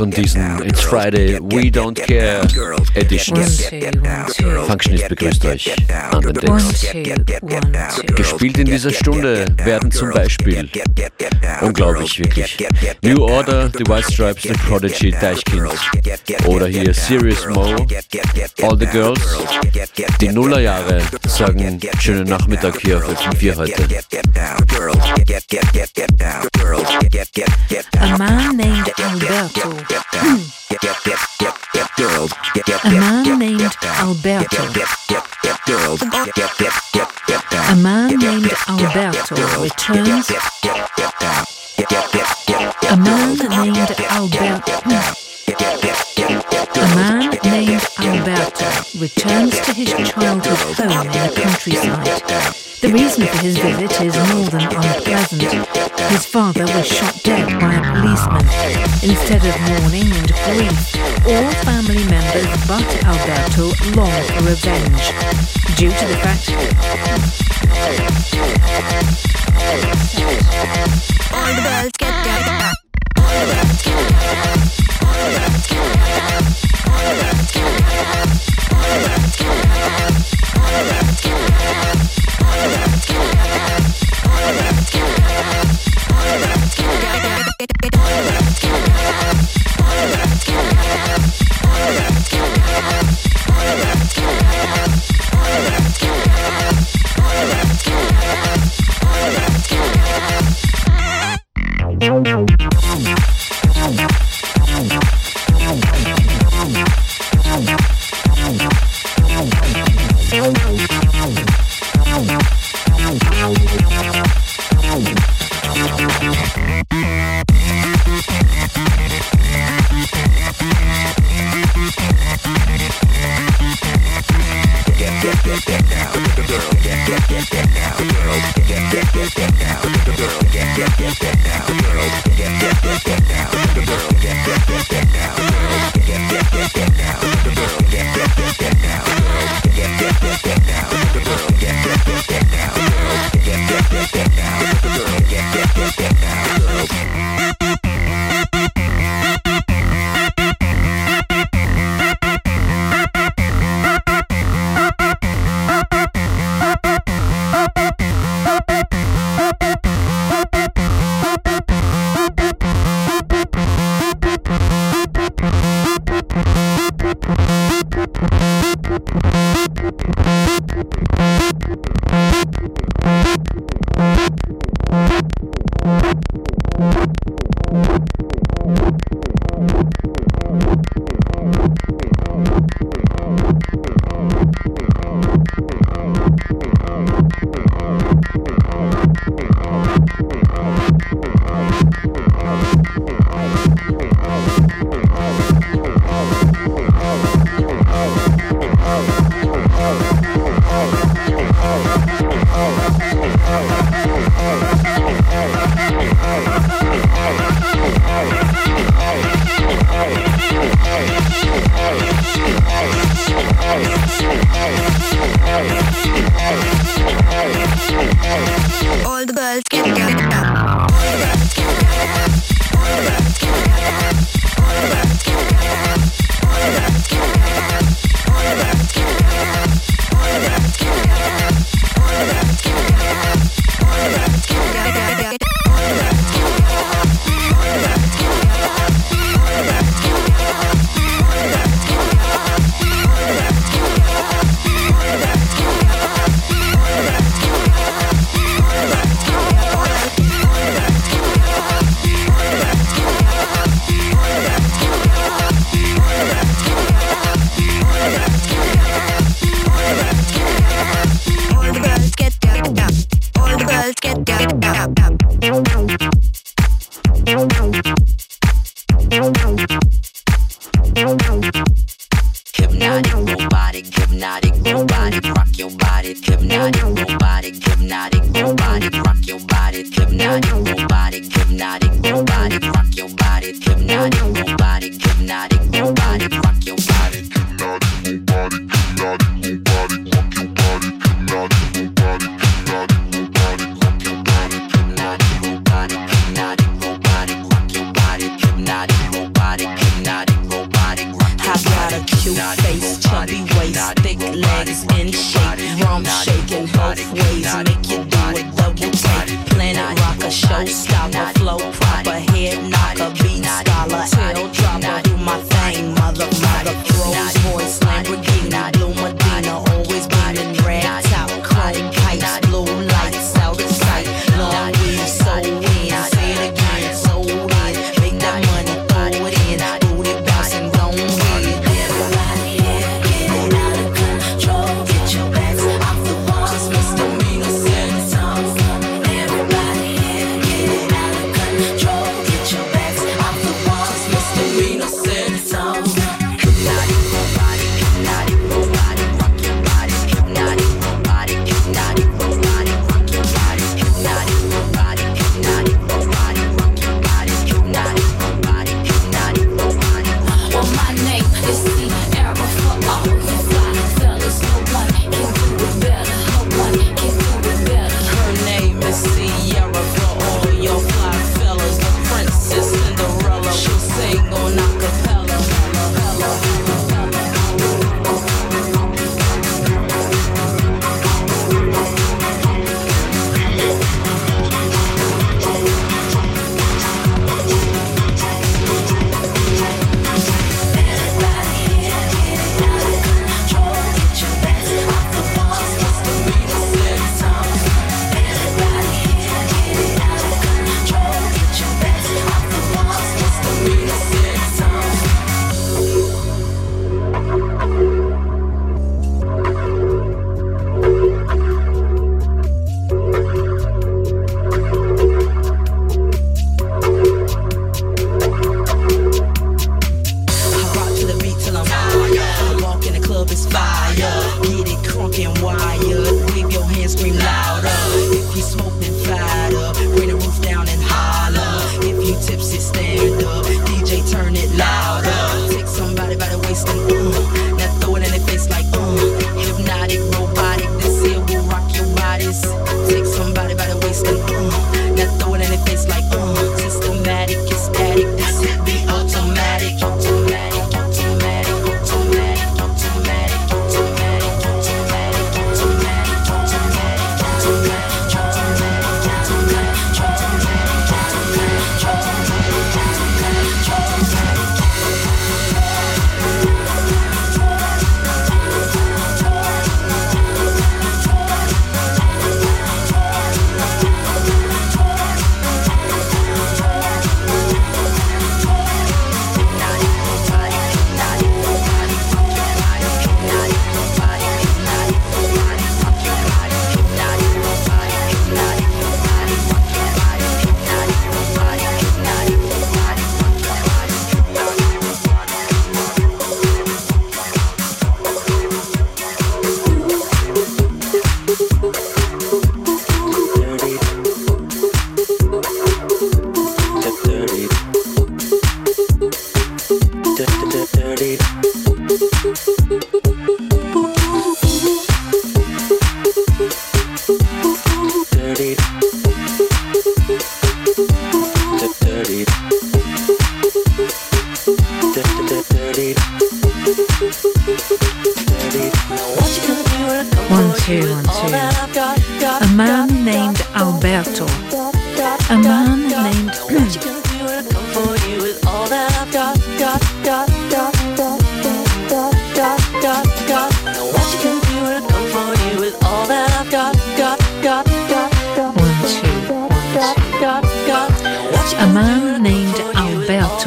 von diesen It's Friday We Don't Care Editions. Functionist begrüßt euch an den Decks. Gespielt in dieser Stunde werden zum Beispiel, unglaublich wirklich, New Order, The White Stripes, The Prodigy, Deichkind oder hier Serious Mo, All the Girls. Die Nullerjahre sagen schönen Nachmittag hier auf FM4 heute. A man named Alberto. A man named Alberto. A man named Alberto returns. A man named Alberto. A man named Alberto returns to his childhood home in the countryside. The reason for his visit is more than unpleasant. His father was shot dead by a policeman. Instead of mourning and grief, all family members but Alberto long for revenge. Due to the fact All the birds get. All the birds get. All the birds get. All the birds get. All the birds get.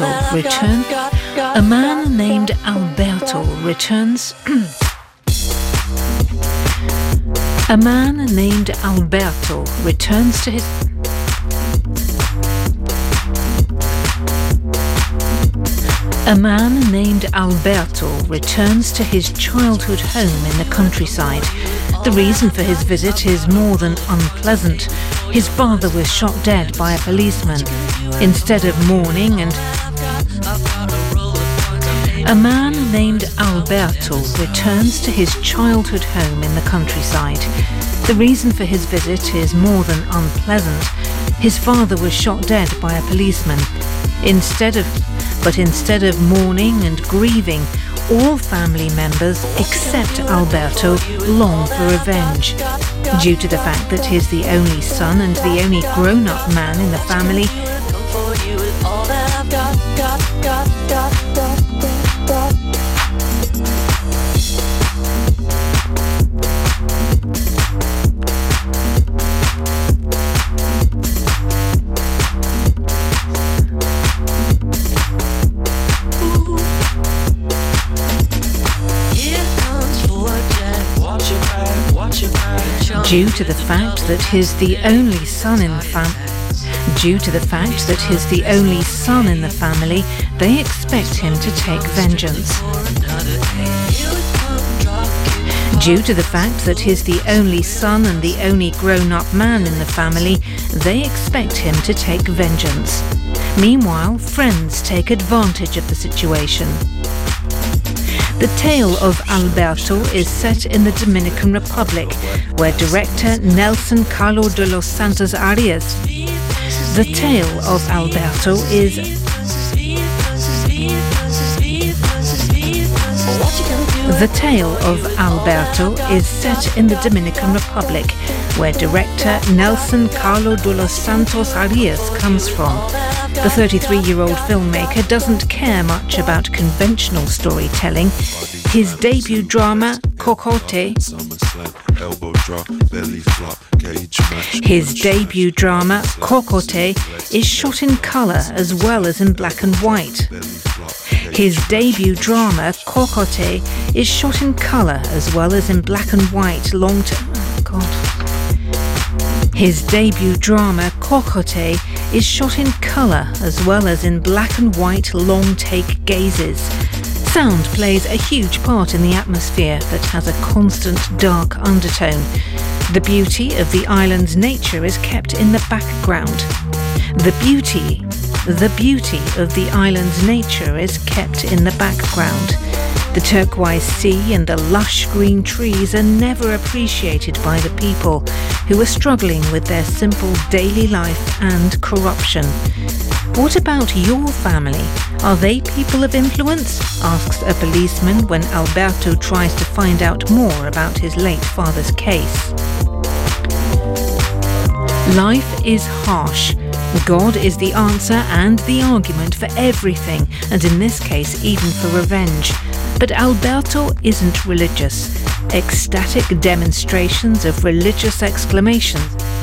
Alberto return. A man named Alberto returns. a man named Alberto returns to his. A man named Alberto returns to his childhood home in the countryside. The reason for his visit is more than unpleasant. His father was shot dead by a policeman. Instead of mourning and a man named Alberto returns to his childhood home in the countryside. The reason for his visit is more than unpleasant. His father was shot dead by a policeman. Instead of but instead of mourning and grieving, all family members except Alberto long for revenge. Due to the fact that he's the only son and the only grown-up man in the family, due to the fact that he's the only son in the family. Due to the fact that he's the only son in the family, they expect him to take vengeance. Due to the fact that he's the only son and the only grown-up man in the family, they expect him to take vengeance. Meanwhile, friends take advantage of the situation. The tale of Alberto is set in the Dominican Republic, where director Nelson Carlo de los Santos Arias. The tale of Alberto is The tale of Alberto is set in the Dominican Republic, where director Nelson Carlo de los Santos Arias comes from. The 33 year old filmmaker doesn't care much about conventional storytelling. His debut drama, Cocote, his debut drama, Cocote, is shot in colour as well as in black and white. His debut drama, Cocote, is shot in colour as well as in black and white long term. Oh, God. His debut drama, Cocote, is shot in colour as well as in black and white long take gazes. Sound plays a huge part in the atmosphere that has a constant dark undertone. The beauty of the island's nature is kept in the background. The beauty, the beauty of the island's nature is kept in the background. The turquoise sea and the lush green trees are never appreciated by the people who are struggling with their simple daily life and corruption. What about your family? Are they people of influence? asks a policeman when Alberto tries to find out more about his late father's case. Life is harsh. God is the answer and the argument for everything, and in this case, even for revenge. But Alberto isn't religious. Ecstatic demonstrations of religious exclamations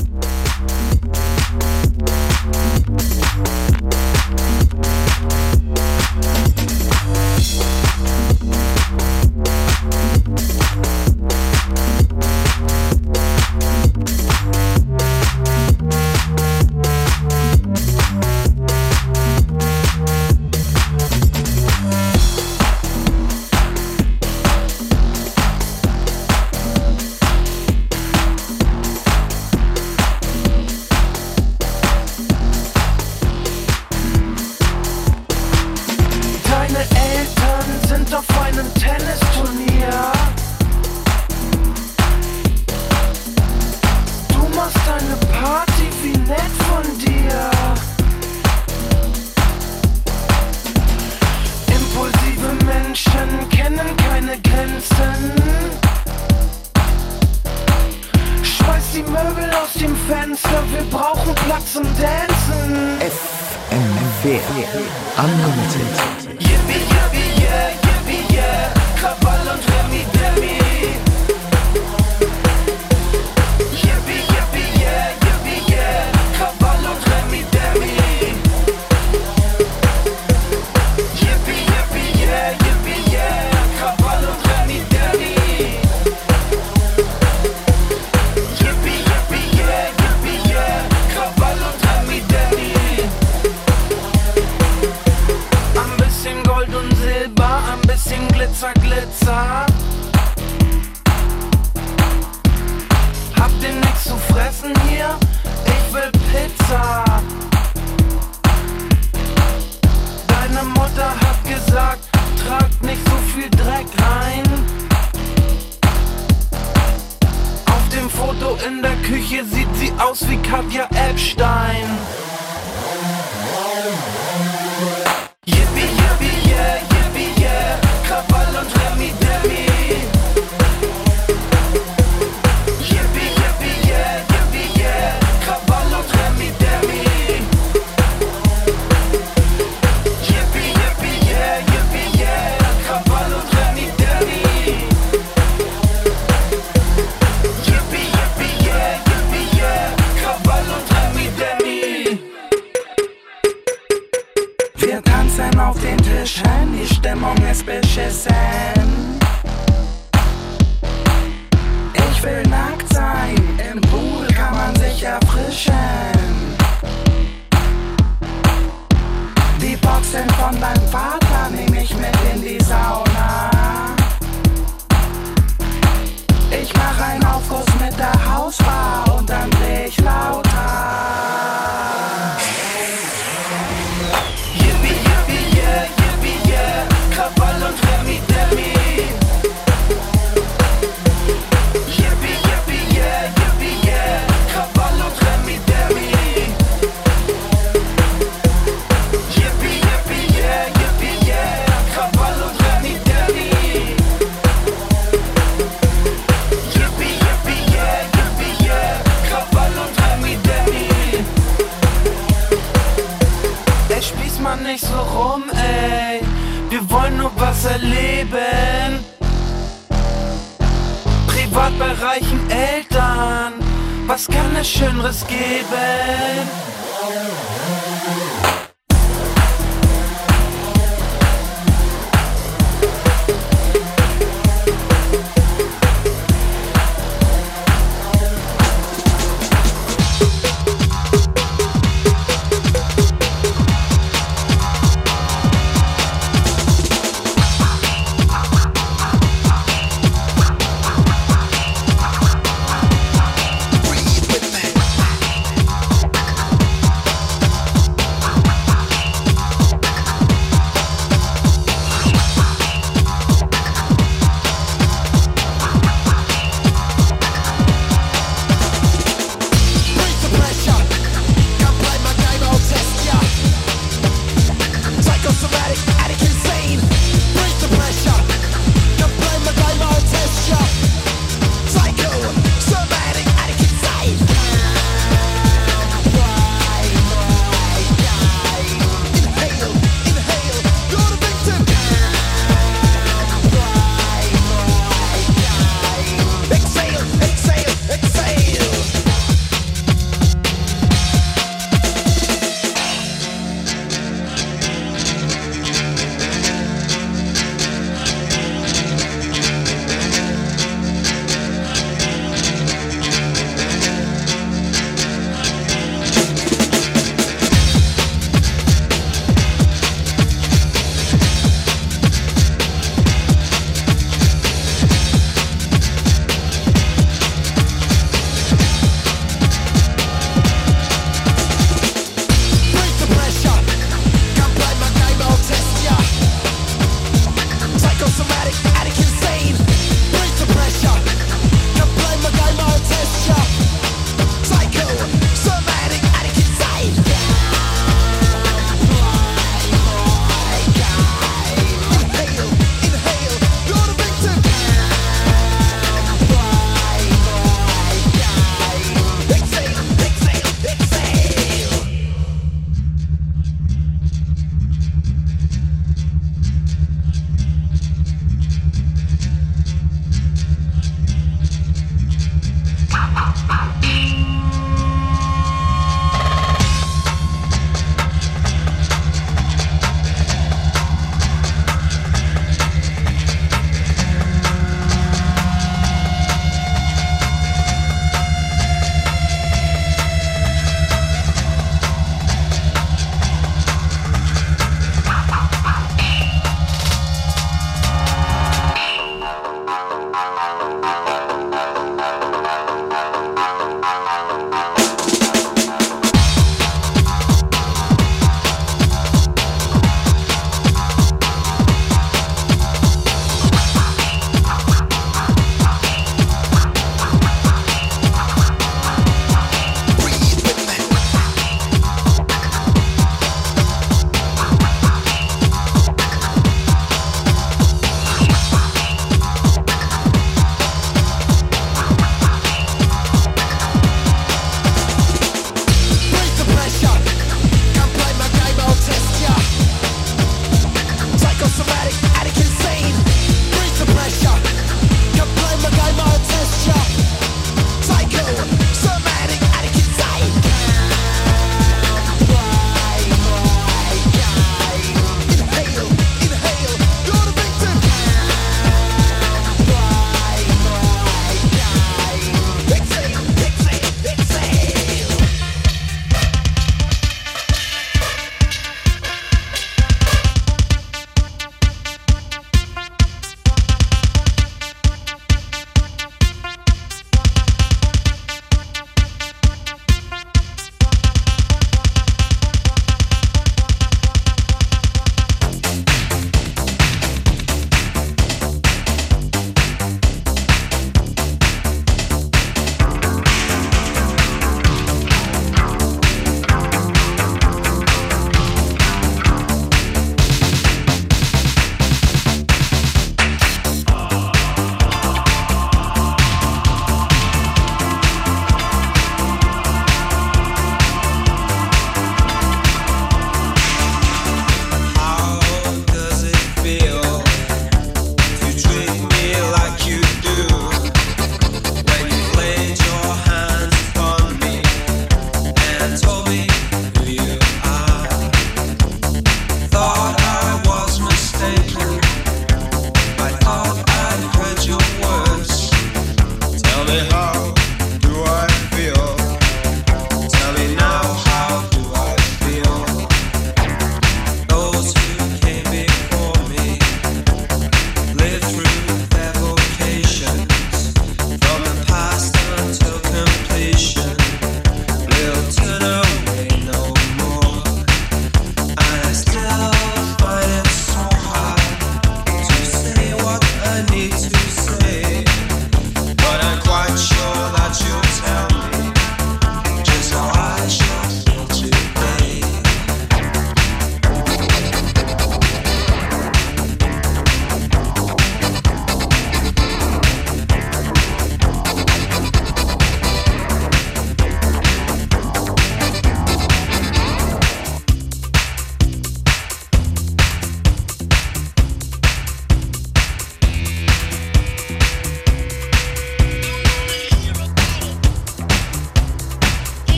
es Schöneres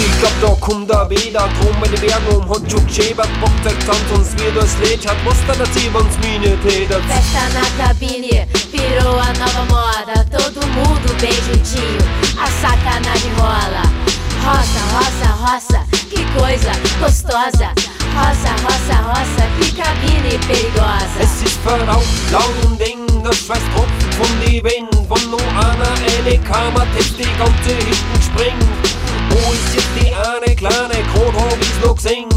Sieg da der Drum Festa na cabine, virou a nova moda Todo mundo bem juntinho, a sacanagem rola Roça, roça, roça, que coisa gostosa Roça, roça, roça, que cabine perigosa Esse ist lau um Ding, das Schweiß tropft von die Wind Von nur einer Elekammer, die ganze Hütten springt Wo ist jetzt die eine kleine Grad hab ich's noch gesehen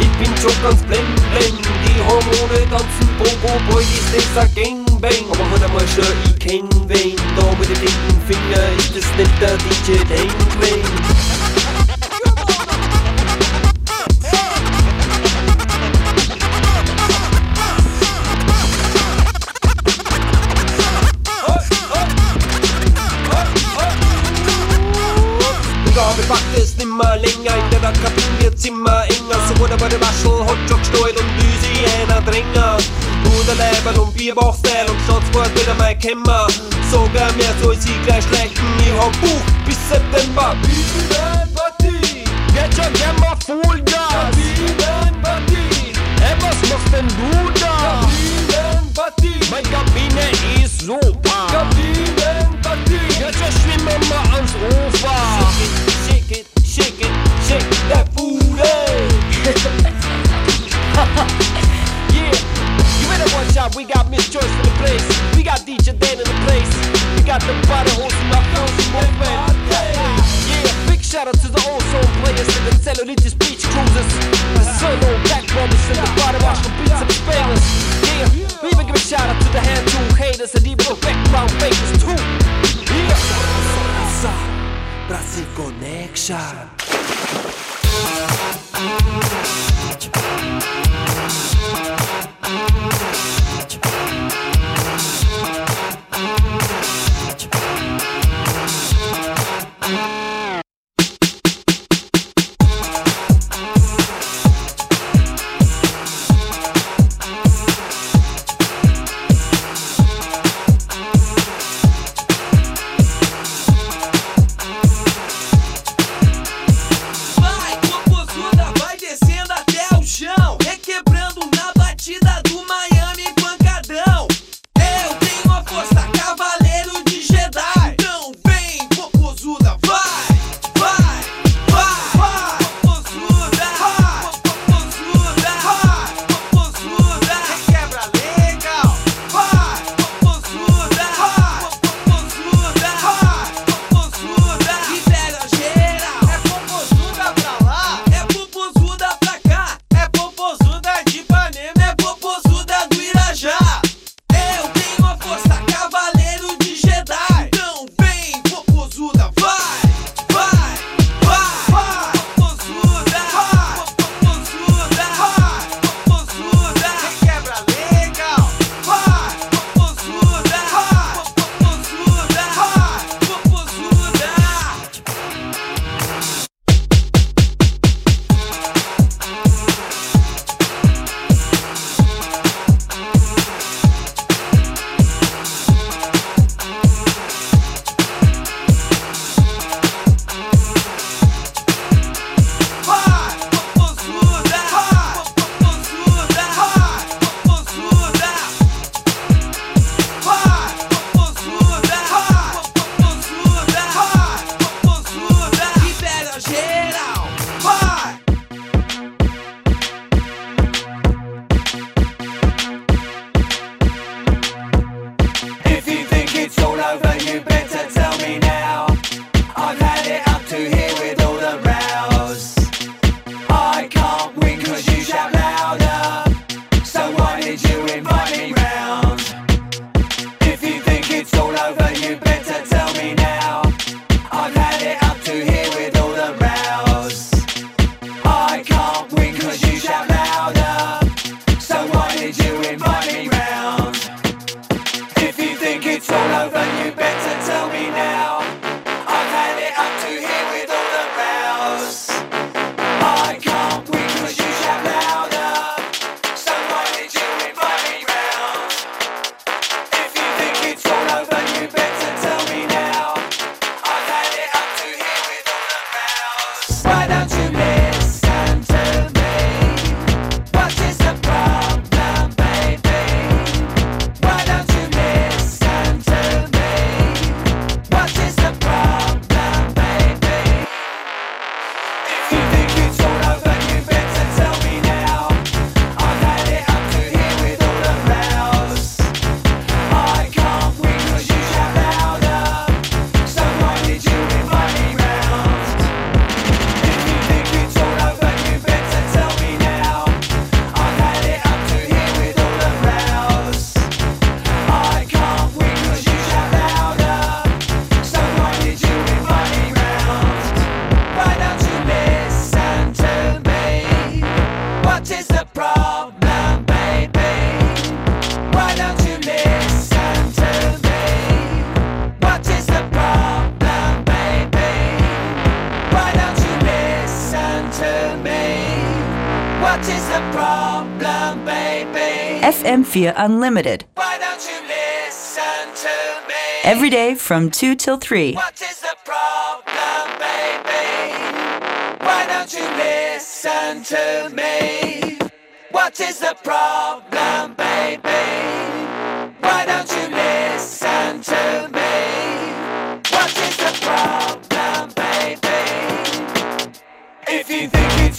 Ich bin schon ganz blend, blend Die Hormone tanzen Bobo Boy ist das ein Gangbang. Aber heute mal schon, ich kenn wen. Da mit dem dicken Finger ist das nicht der DJ Dangman Packt es nimmer länger, in der Kabine wird's immer enger. So wurde bei der Waschel hat schon gesteuert und einer Dränger. Guter Leiber und Bierbauchstyle und Schnauzwort wieder mein Kämmer. Sogar mehr soll sie gleich schlechten, ich hab Buch bis September. so long. via Unlimited. Every day from 2 till 3. What is the problem, baby? Why don't you listen to me? What is the problem, baby? If you think it's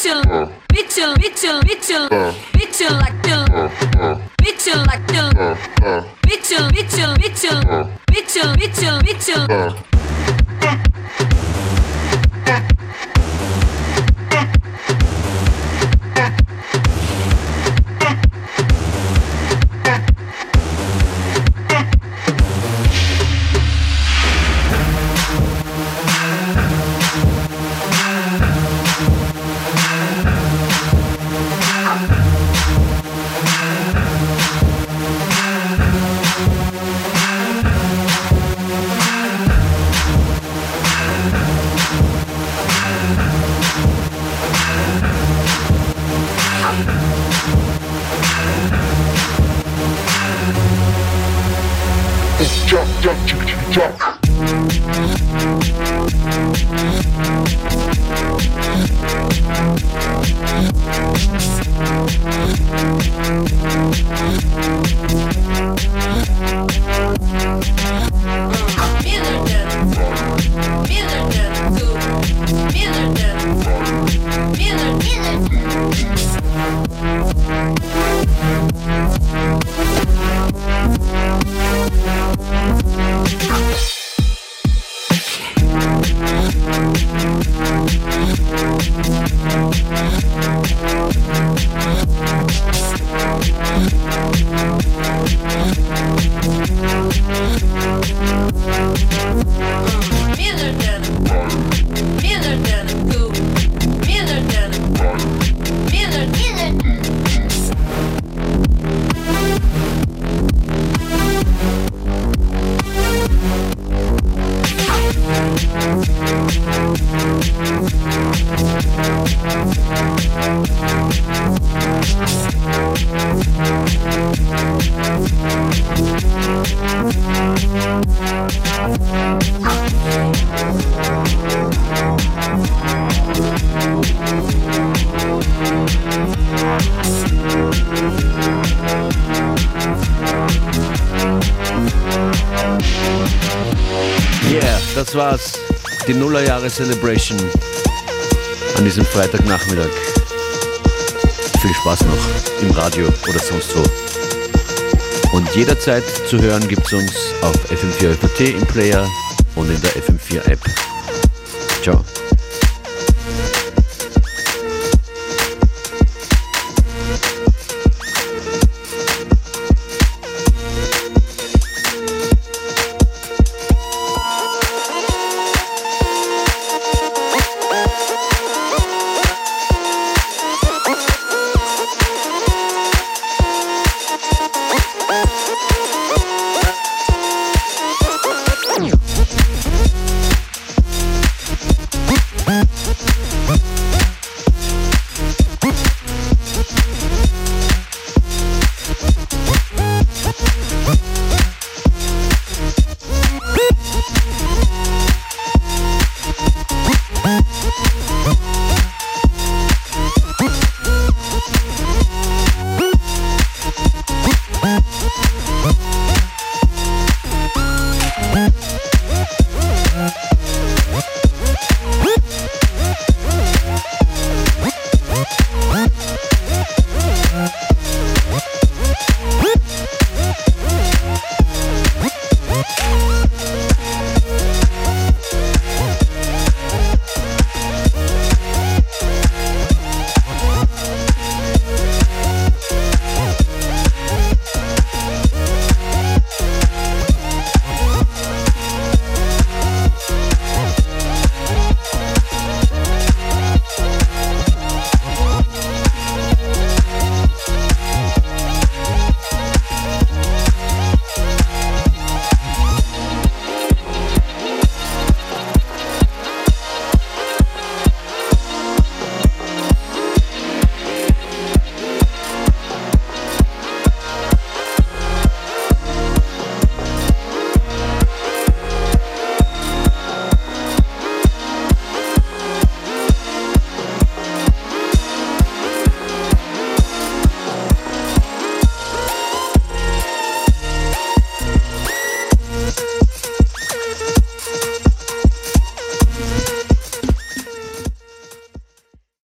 bitch bitch bitch bitch bitch like till bitch like till bitch bitch bitch bitch bitch bitch Celebration an diesem Freitagnachmittag. Viel Spaß noch im Radio oder sonst wo. Und jederzeit zu hören gibt's uns auf FM4 FAT im Player und in der FM4 App. Ciao.